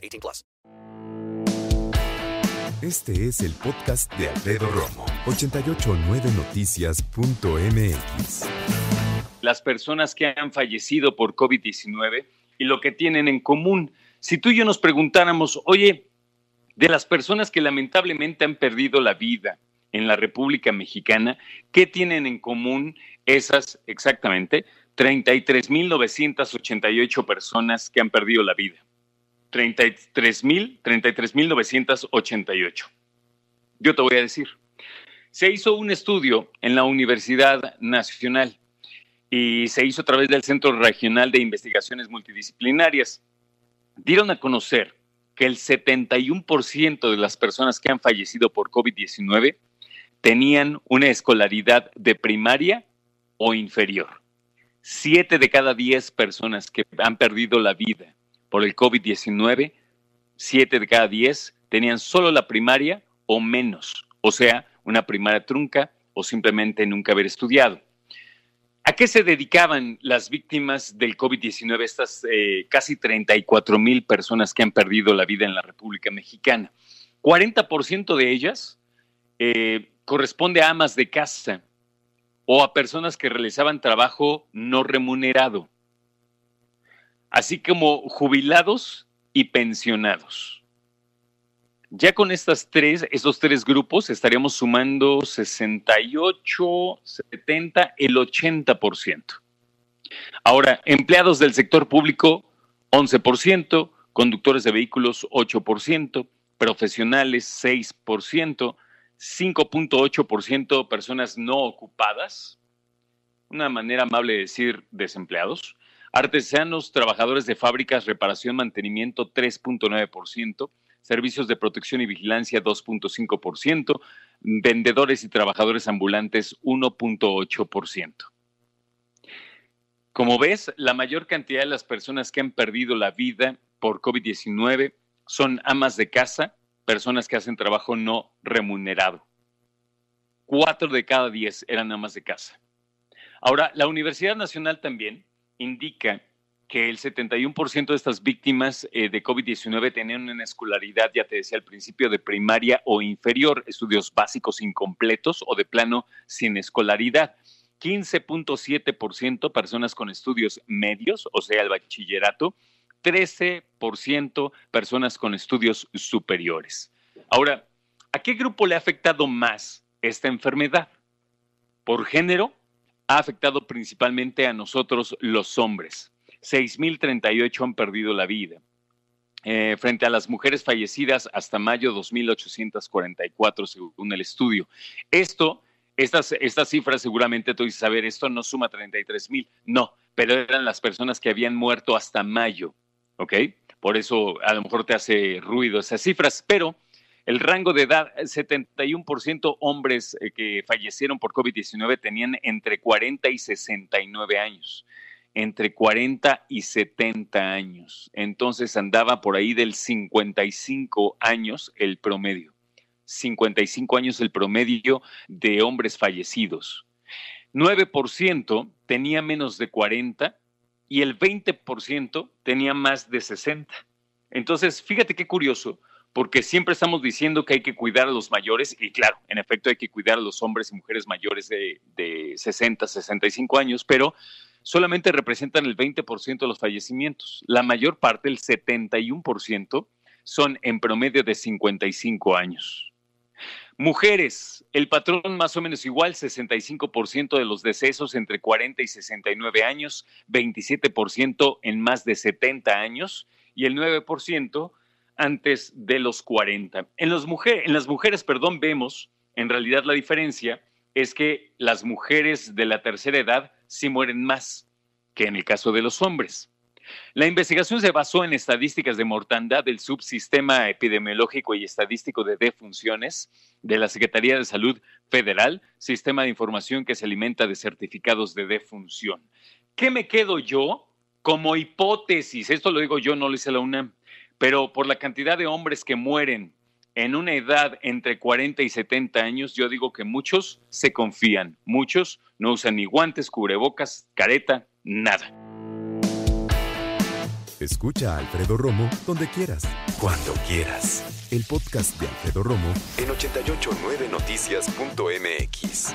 18 plus. Este es el podcast de Alfredo Romo. 889noticias.mx Las personas que han fallecido por COVID-19 y lo que tienen en común. Si tú y yo nos preguntáramos, oye, de las personas que lamentablemente han perdido la vida, en la República Mexicana. ¿Qué tienen en común esas exactamente? 33.988 personas que han perdido la vida. 33.000, 33.988. Yo te voy a decir. Se hizo un estudio en la Universidad Nacional y se hizo a través del Centro Regional de Investigaciones Multidisciplinarias. Dieron a conocer que el 71% de las personas que han fallecido por COVID-19 tenían una escolaridad de primaria o inferior. Siete de cada diez personas que han perdido la vida por el COVID-19, siete de cada diez tenían solo la primaria o menos, o sea, una primaria trunca o simplemente nunca haber estudiado. ¿A qué se dedicaban las víctimas del COVID-19, estas eh, casi 34 mil personas que han perdido la vida en la República Mexicana? 40% de ellas eh, corresponde a amas de casa o a personas que realizaban trabajo no remunerado, así como jubilados y pensionados. Ya con estas tres, estos tres grupos estaríamos sumando 68, 70, el 80%. Ahora, empleados del sector público, 11%, conductores de vehículos, 8%, profesionales, 6%, 5.8% personas no ocupadas, una manera amable de decir desempleados, artesanos, trabajadores de fábricas, reparación, mantenimiento 3.9%, servicios de protección y vigilancia 2.5%, vendedores y trabajadores ambulantes 1.8%. Como ves, la mayor cantidad de las personas que han perdido la vida por COVID-19 son amas de casa, personas que hacen trabajo no remunerado. Cuatro de cada diez eran amas de casa. Ahora, la Universidad Nacional también indica que el 71% de estas víctimas eh, de COVID-19 tenían una escolaridad, ya te decía al principio, de primaria o inferior, estudios básicos incompletos o de plano sin escolaridad. 15.7% personas con estudios medios, o sea, el bachillerato, 13% personas con estudios superiores. Ahora, ¿a qué grupo le ha afectado más esta enfermedad? Por género, ha afectado principalmente a nosotros los hombres. 6.038 han perdido la vida. Eh, frente a las mujeres fallecidas hasta mayo 2.844, según el estudio. Esto, estas, estas cifras seguramente tú dices, a ver, esto no suma 33.000. No, pero eran las personas que habían muerto hasta mayo. ¿ok? Por eso a lo mejor te hace ruido esas cifras, pero el rango de edad, 71% hombres eh, que fallecieron por COVID-19 tenían entre 40 y 69 años, entre 40 y 70 años. Entonces andaba por ahí del 55 años el promedio. 55 años el promedio de hombres fallecidos. 9% tenía menos de 40 y el 20% tenía más de 60. Entonces, fíjate qué curioso, porque siempre estamos diciendo que hay que cuidar a los mayores, y claro, en efecto hay que cuidar a los hombres y mujeres mayores de, de 60, 65 años, pero solamente representan el 20% de los fallecimientos. La mayor parte, el 71%, son en promedio de 55 años. Mujeres, el patrón más o menos igual, 65% de los decesos entre 40 y 69 años, 27% en más de 70 años y el 9% antes de los 40. En, en las mujeres, perdón, vemos en realidad la diferencia es que las mujeres de la tercera edad sí mueren más que en el caso de los hombres. La investigación se basó en estadísticas de mortandad del subsistema epidemiológico y estadístico de defunciones de la Secretaría de Salud Federal, sistema de información que se alimenta de certificados de defunción. ¿Qué me quedo yo como hipótesis? Esto lo digo yo, no lo hice la UNAM, pero por la cantidad de hombres que mueren en una edad entre 40 y 70 años, yo digo que muchos se confían, muchos no usan ni guantes, cubrebocas, careta, nada. Escucha a Alfredo Romo donde quieras, cuando quieras. El podcast de Alfredo Romo en 889noticias.mx.